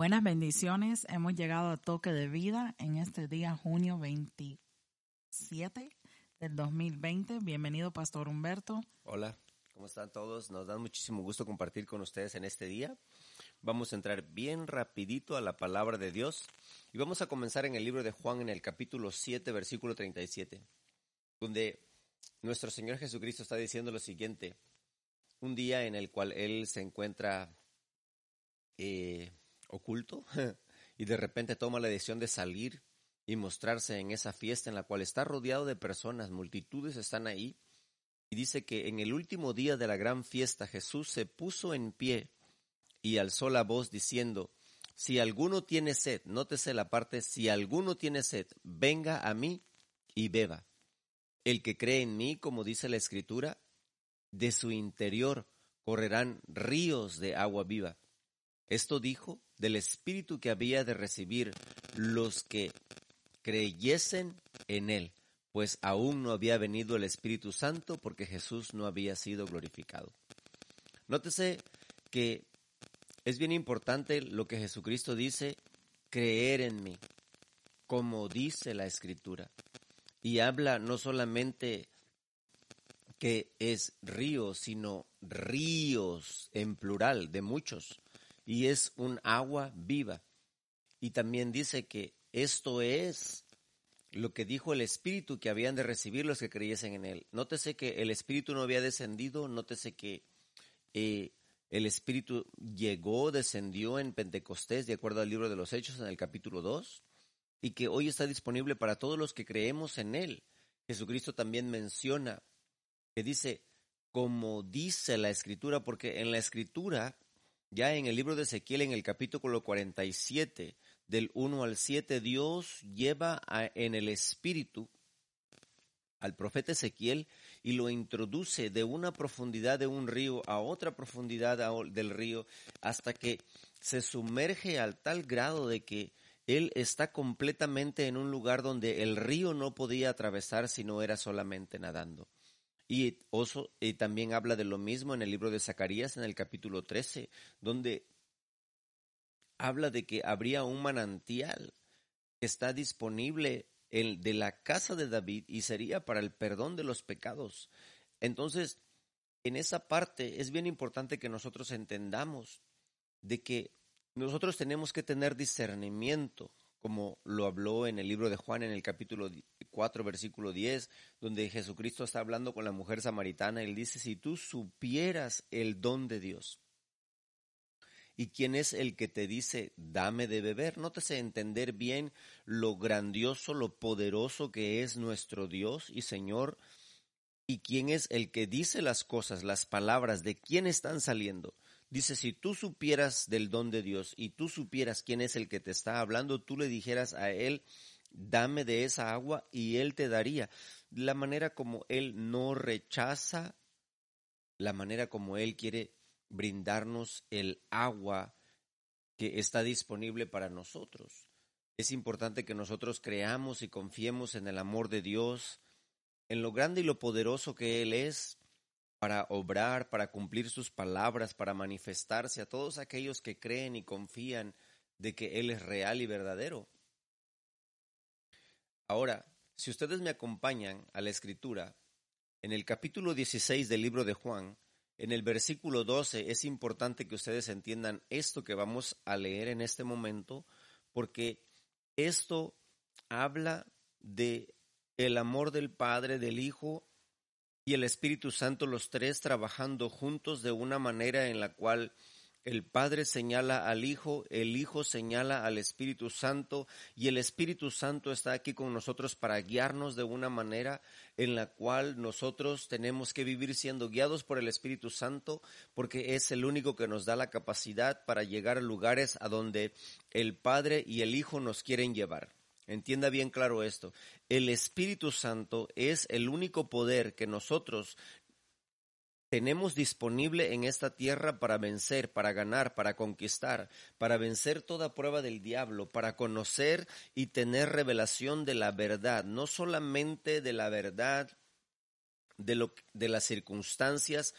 Buenas bendiciones. Hemos llegado a toque de vida en este día, junio 27 del 2020. Bienvenido, Pastor Humberto. Hola, ¿cómo están todos? Nos da muchísimo gusto compartir con ustedes en este día. Vamos a entrar bien rapidito a la palabra de Dios y vamos a comenzar en el libro de Juan en el capítulo 7, versículo 37, donde nuestro Señor Jesucristo está diciendo lo siguiente. Un día en el cual Él se encuentra eh, oculto y de repente toma la decisión de salir y mostrarse en esa fiesta en la cual está rodeado de personas, multitudes están ahí. Y dice que en el último día de la gran fiesta Jesús se puso en pie y alzó la voz diciendo, si alguno tiene sed, nótese la parte, si alguno tiene sed, venga a mí y beba. El que cree en mí, como dice la escritura, de su interior correrán ríos de agua viva. Esto dijo del Espíritu que había de recibir los que creyesen en Él, pues aún no había venido el Espíritu Santo porque Jesús no había sido glorificado. Nótese que es bien importante lo que Jesucristo dice, creer en mí, como dice la Escritura. Y habla no solamente que es río, sino ríos en plural, de muchos y es un agua viva. Y también dice que esto es lo que dijo el Espíritu que habían de recibir los que creyesen en Él. Nótese que el Espíritu no había descendido, nótese que eh, el Espíritu llegó, descendió en Pentecostés, de acuerdo al libro de los Hechos en el capítulo 2, y que hoy está disponible para todos los que creemos en Él. Jesucristo también menciona que dice, como dice la Escritura, porque en la Escritura ya en el libro de Ezequiel, en el capítulo 47, del 1 al 7, Dios lleva en el espíritu al profeta Ezequiel y lo introduce de una profundidad de un río a otra profundidad del río hasta que se sumerge al tal grado de que él está completamente en un lugar donde el río no podía atravesar si no era solamente nadando. Y, oso, y también habla de lo mismo en el libro de Zacarías, en el capítulo 13, donde habla de que habría un manantial que está disponible el de la casa de David y sería para el perdón de los pecados. Entonces, en esa parte es bien importante que nosotros entendamos de que nosotros tenemos que tener discernimiento como lo habló en el libro de Juan en el capítulo 4, versículo 10, donde Jesucristo está hablando con la mujer samaritana. Él dice, si tú supieras el don de Dios, ¿Y quién es el que te dice, dame de beber? Nótese entender bien lo grandioso, lo poderoso que es nuestro Dios y Señor. ¿Y quién es el que dice las cosas, las palabras, de quién están saliendo? Dice, si tú supieras del don de Dios y tú supieras quién es el que te está hablando, tú le dijeras a él, dame de esa agua y él te daría. La manera como él no rechaza, la manera como él quiere brindarnos el agua que está disponible para nosotros. Es importante que nosotros creamos y confiemos en el amor de Dios, en lo grande y lo poderoso que Él es, para obrar, para cumplir sus palabras, para manifestarse a todos aquellos que creen y confían de que Él es real y verdadero. Ahora, si ustedes me acompañan a la escritura, en el capítulo 16 del libro de Juan, en el versículo 12, es importante que ustedes entiendan esto que vamos a leer en este momento, porque esto habla de el amor del Padre, del Hijo y el Espíritu Santo, los tres trabajando juntos de una manera en la cual el Padre señala al Hijo, el Hijo señala al Espíritu Santo y el Espíritu Santo está aquí con nosotros para guiarnos de una manera en la cual nosotros tenemos que vivir siendo guiados por el Espíritu Santo porque es el único que nos da la capacidad para llegar a lugares a donde el Padre y el Hijo nos quieren llevar. Entienda bien claro esto. El Espíritu Santo es el único poder que nosotros tenemos disponible en esta tierra para vencer, para ganar, para conquistar, para vencer toda prueba del diablo, para conocer y tener revelación de la verdad, no solamente de la verdad de, lo, de las circunstancias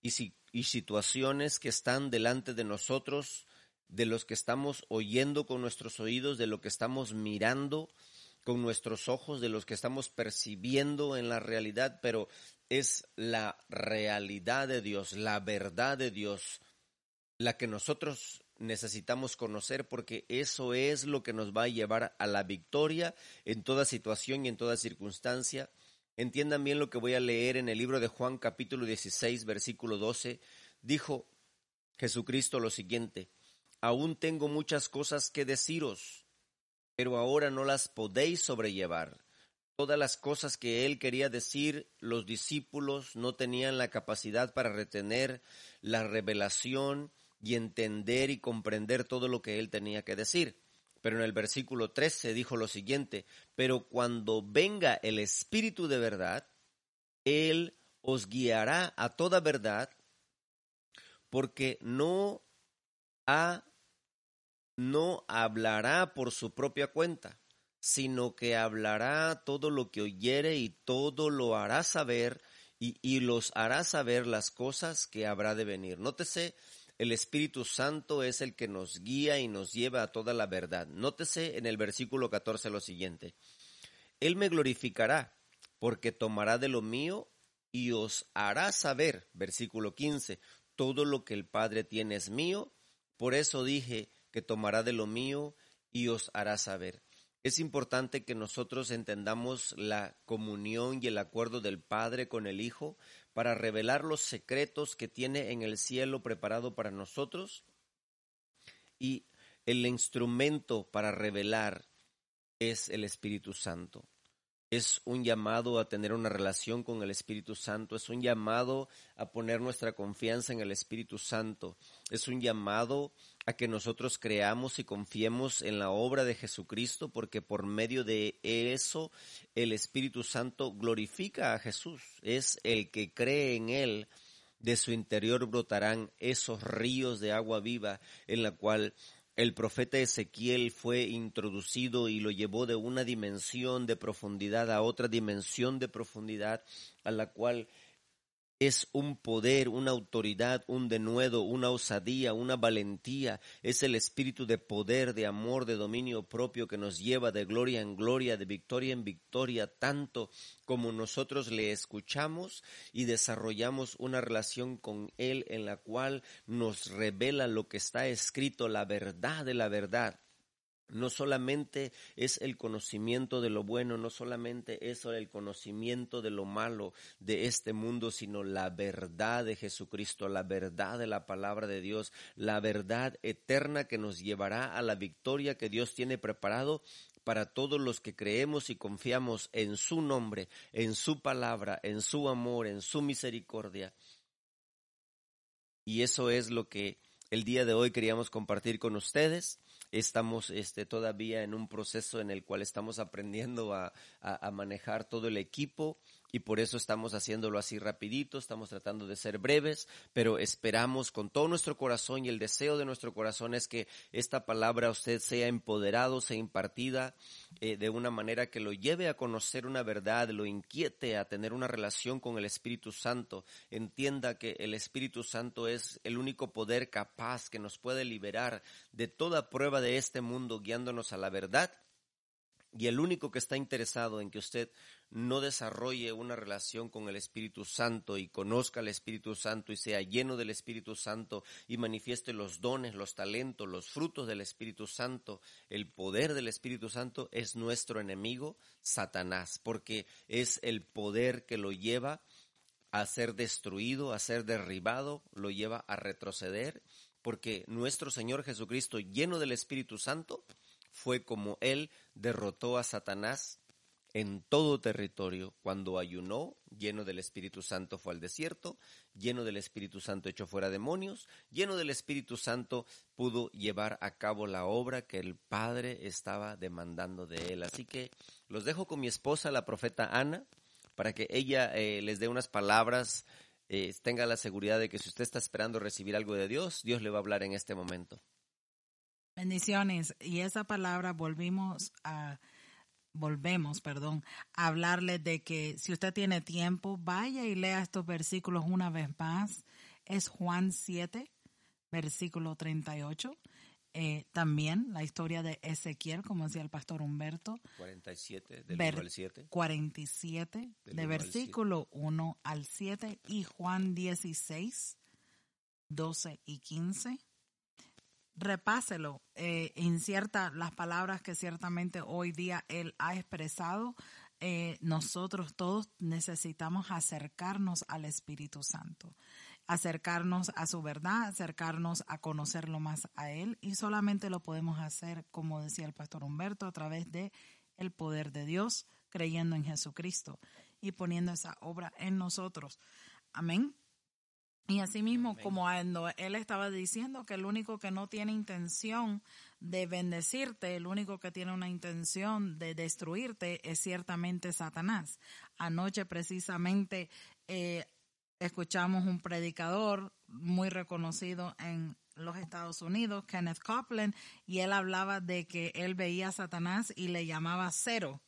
y, y situaciones que están delante de nosotros de los que estamos oyendo con nuestros oídos, de lo que estamos mirando con nuestros ojos, de los que estamos percibiendo en la realidad, pero es la realidad de Dios, la verdad de Dios, la que nosotros necesitamos conocer porque eso es lo que nos va a llevar a la victoria en toda situación y en toda circunstancia. Entiendan bien lo que voy a leer en el libro de Juan capítulo 16 versículo 12. Dijo Jesucristo lo siguiente, aún tengo muchas cosas que deciros, pero ahora no las podéis sobrellevar. Todas las cosas que él quería decir, los discípulos no tenían la capacidad para retener la revelación y entender y comprender todo lo que él tenía que decir. Pero en el versículo 13 dijo lo siguiente, pero cuando venga el Espíritu de verdad, Él os guiará a toda verdad, porque no ha, hablará por su propia cuenta, sino que hablará todo lo que oyere y todo lo hará saber y, los hará saber las cosas que habrá de venir. Nótese el Espíritu Santo es el que nos guía y nos lleva a toda la verdad. Nótese en el versículo 14 lo siguiente. Él me glorificará porque tomará de lo mío y os hará saber, versículo 15, todo lo que el Padre tiene es mío, por eso dije que tomará de lo mío y os hará saber. Es importante que nosotros entendamos la comunión y el acuerdo del Padre con el Hijo para revelar los secretos que tiene en el cielo preparado para nosotros y el instrumento para revelar es el Espíritu Santo. Es un llamado a tener una relación con el Espíritu Santo, es un llamado a poner nuestra confianza en el Espíritu Santo, es un llamado a que nosotros creamos y confiemos en la obra de Jesucristo, porque por medio de eso el Espíritu Santo glorifica a Jesús. Es el que cree en Él, de su interior brotarán esos ríos de agua viva en la cual el profeta Ezequiel fue introducido y lo llevó de una dimensión de profundidad a otra dimensión de profundidad a la cual es un poder, una autoridad, un denuedo, una osadía, una valentía. Es el espíritu de poder, de amor, de dominio propio que nos lleva de gloria en gloria, de victoria en victoria, tanto como nosotros le escuchamos y desarrollamos una relación con Él en la cual nos revela lo que está escrito, la verdad de la verdad no solamente es el conocimiento de lo bueno, no solamente es el conocimiento de lo malo de este mundo, sino la verdad de Jesucristo, la verdad de la palabra de Dios, la verdad eterna que nos llevará a la victoria que Dios tiene preparado para todos los que creemos y confiamos en su nombre, en su palabra, en su amor, en su misericordia. Y eso es lo que el día de hoy queríamos compartir con ustedes estamos este, todavía en un proceso en el cual estamos aprendiendo a, a, manejar todo el equipo y por eso estamos haciéndolo así rapidito, estamos tratando de ser breves, pero esperamos con todo nuestro corazón y el deseo de nuestro corazón es que esta palabra a usted sea empoderado, sea impartida eh, de una manera que lo lleve a conocer una verdad, lo inquiete a tener una relación con el Espíritu Santo, entienda que el Espíritu Santo es el único poder capaz que nos puede liberar de toda prueba de este mundo guiándonos a la verdad y el único que está interesado en que usted no desarrolle una relación con el Espíritu Santo y conozca al Espíritu Santo y sea lleno del Espíritu Santo y manifieste los dones, los talentos, los frutos del Espíritu Santo, el poder del Espíritu Santo es nuestro enemigo, Satanás, porque es el poder que lo lleva a ser destruido, a ser derribado, lo lleva a retroceder, porque nuestro Señor Jesucristo, lleno del Espíritu Santo, fue como él derrotó a Satanás en todo territorio. Cuando ayunó, lleno del Espíritu Santo fue al desierto, lleno del Espíritu Santo echó fuera demonios, lleno del Espíritu Santo pudo llevar a cabo la obra que el Padre estaba demandando de él. Así que los dejo con mi esposa, la profeta Ana, para que ella eh, les dé unas palabras, eh, tenga la seguridad de que si usted está esperando recibir algo de Dios, Dios le va a hablar en este momento. Bendiciones. Y esa palabra volvimos a volvemos, perdón, a hablarle de que si usted tiene tiempo, vaya y lea estos versículos una vez más. Es Juan 7, versículo 38. Eh, también la historia de Ezequiel, como decía el pastor Humberto. 47, del ver- 1 al 7. 47, Del de versículo 1 al 7, y Juan 16, 12 y 15. Repáselo, eh, incierta las palabras que ciertamente hoy día él ha expresado. Eh, nosotros todos necesitamos acercarnos al Espíritu Santo, acercarnos a su verdad, acercarnos a conocerlo más a él y solamente lo podemos hacer, como decía el pastor Humberto, a través de el poder de Dios, creyendo en Jesucristo y poniendo esa obra en nosotros. Amén. Y asimismo, como cuando él estaba diciendo que el único que no tiene intención de bendecirte, el único que tiene una intención de destruirte es ciertamente Satanás. Anoche precisamente eh, escuchamos un predicador muy reconocido en los Estados Unidos, Kenneth Copeland, y él hablaba de que él veía a Satanás y le llamaba cero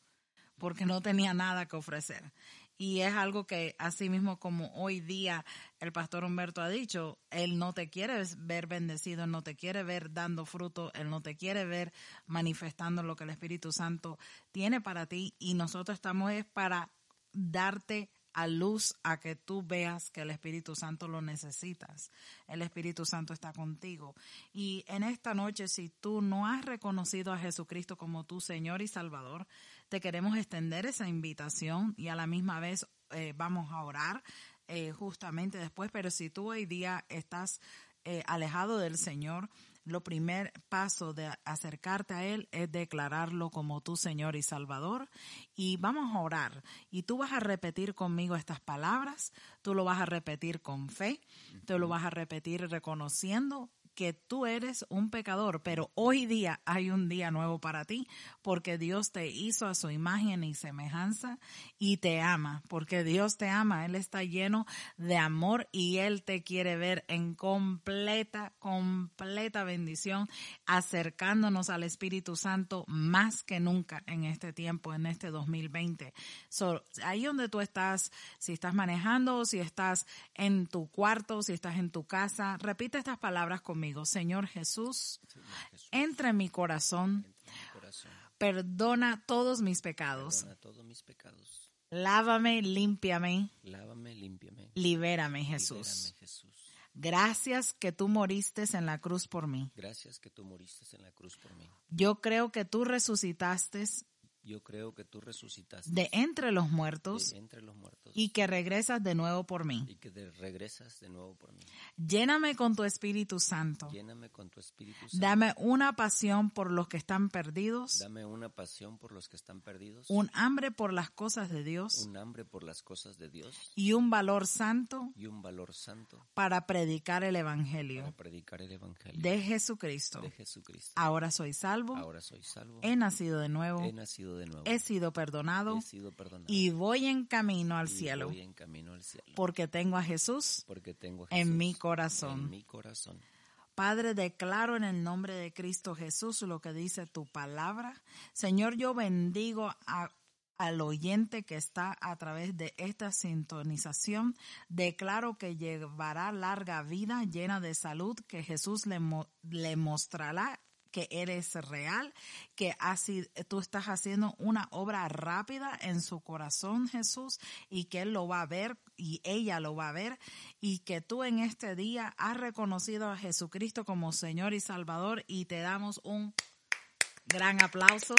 porque no tenía nada que ofrecer. Y es algo que, así mismo como hoy día el pastor Humberto ha dicho, él no te quiere ver bendecido, él no te quiere ver dando fruto, él no te quiere ver manifestando lo que el Espíritu Santo tiene para ti y nosotros estamos es para darte a luz a que tú veas que el Espíritu Santo lo necesitas. El Espíritu Santo está contigo. Y en esta noche, si tú no has reconocido a Jesucristo como tu Señor y Salvador, te queremos extender esa invitación y a la misma vez eh, vamos a orar eh, justamente después. Pero si tú hoy día estás eh, alejado del Señor, lo primer paso de acercarte a Él es declararlo como tu Señor y Salvador. Y vamos a orar. Y tú vas a repetir conmigo estas palabras. Tú lo vas a repetir con fe. Tú lo vas a repetir reconociendo que tú eres un pecador, pero hoy día hay un día nuevo para ti, porque Dios te hizo a su imagen y semejanza y te ama, porque Dios te ama, Él está lleno de amor y Él te quiere ver en completa, completa bendición, acercándonos al Espíritu Santo más que nunca en este tiempo, en este 2020. So, ahí donde tú estás, si estás manejando, si estás en tu cuarto, si estás en tu casa, repite estas palabras conmigo. Señor Jesús, Señor Jesús, entra en mi corazón, perdona todos mis pecados, lávame, límpiame, Lávame, límpiame. Libérame, Jesús. Gracias que tú moriste en la cruz por mí. Gracias que tú moriste en la cruz por mí. Yo creo que tú resucitaste Yo creo que tú resucitaste de entre los muertos de entre los muertos y que regresas de nuevo por mí. y que de- regresas de nuevo por mí. Lléname con tu Espíritu Santo. Lléname con tu Espíritu Santo. Dame una pasión por los que están perdidos, Dame una pasión por los que están perdidos, un hambre por las cosas de Dios un hambre por las cosas de Dios y un valor santo y un valor santo para predicar el para Evangelio predicar el Evangelio de Jesucristo. de Jesucristo. Ahora soy salvo, Ahora soy salvo, he nacido de nuevo, he nacido de nuevo, he sido perdonado he sido perdonado y voy en camino al y cielo voy en camino al cielo porque tengo a Jesús porque tengo a en mi corazón. en mi corazón. Padre, declaro en el nombre de Cristo Jesús lo que dice tu palabra. Señor, yo bendigo a- al oyente que está a través de esta sintonización. Declaro que llevará larga vida llena de salud, que Jesús le, mo- le mostrará que eres real, que así tú estás haciendo una obra rápida en su corazón, Jesús, y que él lo va a ver y ella lo va a ver, y que tú en este día has reconocido a Jesucristo como Señor y Salvador y te damos un gran aplauso.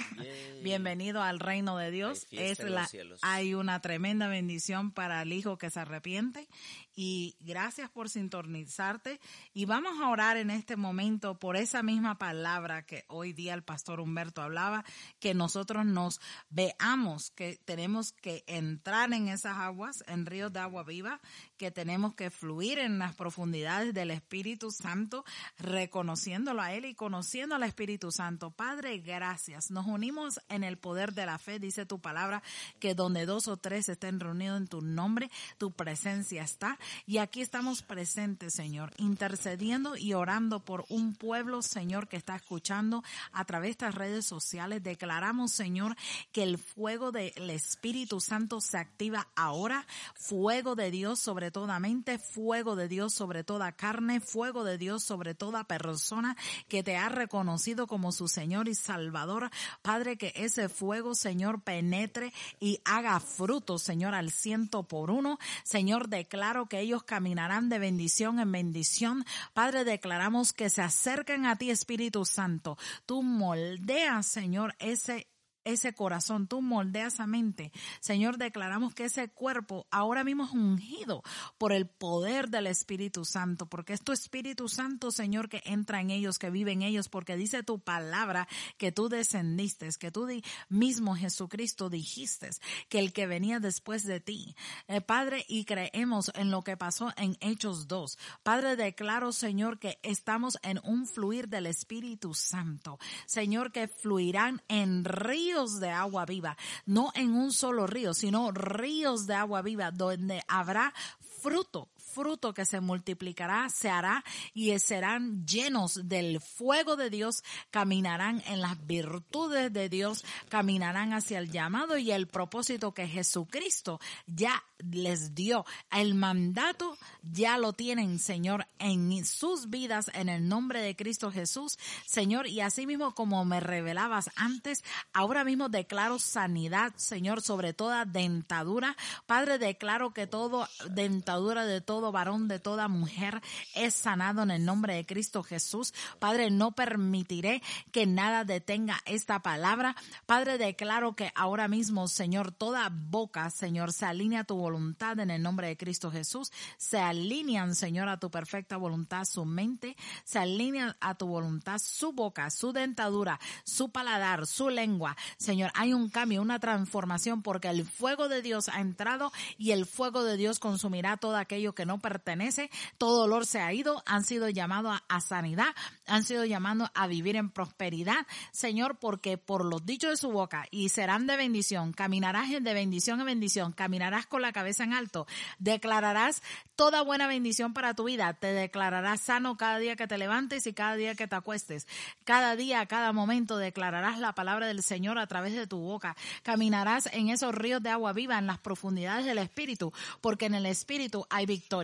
Bienvenido al reino de Dios. Hay Es la, hay una tremenda bendición para el hijo que se arrepiente. Y gracias por sintonizarte. Y vamos a orar en este momento por esa misma palabra que hoy día el pastor Humberto hablaba, que nosotros nos veamos que tenemos que entrar en esas aguas, en ríos de agua viva, que tenemos que fluir en las profundidades del Espíritu Santo, reconociéndolo a Él y conociendo al Espíritu Santo. Padre, Gracias. Nos unimos en el poder de la fe, dice tu palabra, que donde dos o tres estén reunidos en tu nombre, tu presencia está. Y aquí estamos presentes, Señor, intercediendo y orando por un pueblo, Señor, que está escuchando a través de estas redes sociales. Declaramos, Señor, que el fuego del Espíritu Santo se activa ahora. Fuego de Dios sobre toda mente, fuego de Dios sobre toda carne, fuego de Dios sobre toda persona que te ha reconocido como su Señor y Salvador. Padre, que ese fuego, Señor, penetre y haga fruto, Señor, al ciento por uno. Señor, declaro que ellos caminarán de bendición en bendición. Padre, declaramos que se acerquen a ti, Espíritu Santo. Tú moldea, Señor, ese ese corazón, tú moldeas esa mente. Señor, declaramos que ese cuerpo ahora mismo es ungido por el poder del Espíritu Santo, porque es tu Espíritu Santo, Señor, que entra en ellos, que vive en ellos, porque dice tu palabra que tú descendiste, que tú mismo Jesucristo dijiste que el que venía después de ti. Eh, Padre, y creemos en lo que pasó en Hechos 2. Padre, declaro, Señor, que estamos en un fluir del Espíritu Santo. Señor, que fluirán en ríos de agua viva, no en un solo río, sino ríos de agua viva donde habrá fruto, fruto que se multiplicará, se hará y serán llenos del fuego de Dios, caminarán en las virtudes de Dios, caminarán hacia el llamado y el propósito que Jesucristo ya les dio. El mandato ya lo tienen, Señor, en sus vidas, en el nombre de Cristo Jesús, Señor, y así mismo como me revelabas antes, ahora mismo declaro sanidad, Señor, sobre toda dentadura. Padre, declaro que todo dentadura de todo varón, de toda mujer es sanado en el nombre de Cristo Jesús. Padre, no permitiré que nada detenga esta palabra. Padre, declaro que ahora mismo, Señor, toda boca, Señor, se alinea a tu voluntad en el nombre de Cristo Jesús. Se alinean, Señor, a tu perfecta voluntad su mente, se alinean a tu voluntad su boca, su dentadura, su paladar, su lengua. Señor, hay un cambio, una transformación porque el fuego de Dios ha entrado y el fuego de Dios consumirá todo aquello que no pertenece. Todo dolor se ha ido, han sido llamados a, sanidad, han sido llamados a vivir en prosperidad. Señor, porque por los dichos de su boca y serán de bendición, caminarás de bendición en bendición, caminarás con la cabeza en alto, declararás toda buena bendición para tu vida, te declararás sano cada día que te levantes y cada día que te acuestes. Cada día, cada momento declararás la palabra del Señor a través de tu boca. Caminarás en esos ríos de agua viva, en las profundidades del Espíritu, porque en el Espíritu hay victoria.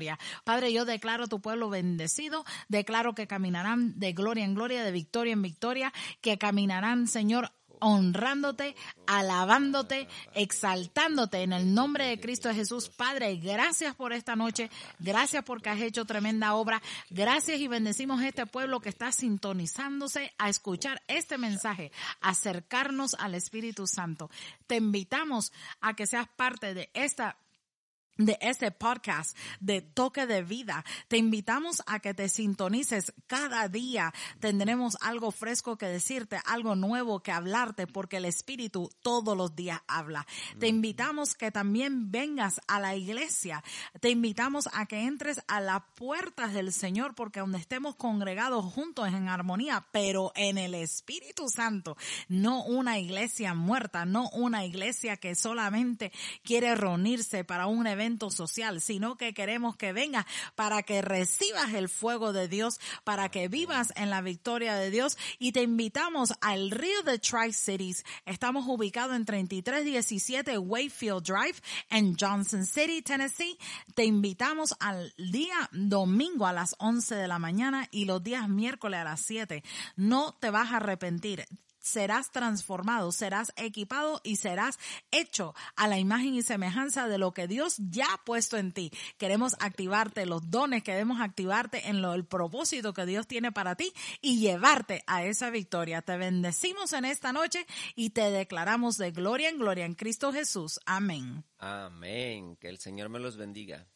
Padre, yo declaro tu pueblo bendecido, declaro que caminarán de gloria en gloria, de victoria en victoria, que caminarán, Señor, honrándote, alabándote, exaltándote en el nombre de Cristo Jesús. Padre, gracias por esta noche, gracias porque has hecho tremenda obra, gracias y bendecimos a este pueblo que está sintonizándose a escuchar este mensaje, acercarnos al Espíritu Santo. Te invitamos a que seas parte de esta de este podcast de toque de vida. Te invitamos a que te sintonices cada día. Tendremos algo fresco que decirte, algo nuevo que hablarte, porque el Espíritu todos los días habla. Te invitamos que también vengas a la iglesia. Te invitamos a que entres a las puertas del Señor, porque donde estemos congregados juntos en armonía, pero en el Espíritu Santo, no una iglesia muerta, no una iglesia que solamente quiere reunirse para un evento social, sino que queremos que vengas para que recibas el fuego de Dios, para que vivas en la victoria de Dios y te invitamos al río de Tri-Cities. Estamos ubicados en 3317 Wayfield Drive en Johnson City, Tennessee. Te invitamos al día domingo a las 11 de la mañana y los días miércoles a las 7. No te vas a arrepentir serás transformado, serás equipado y serás hecho a la imagen y semejanza de lo que Dios ya ha puesto en ti. Queremos activarte los dones, queremos activarte en lo, el propósito que Dios tiene para ti y llevarte a esa victoria. Te bendecimos en esta noche y te declaramos de gloria en gloria en Cristo Jesús. Amén. Amén. Que el Señor me los bendiga.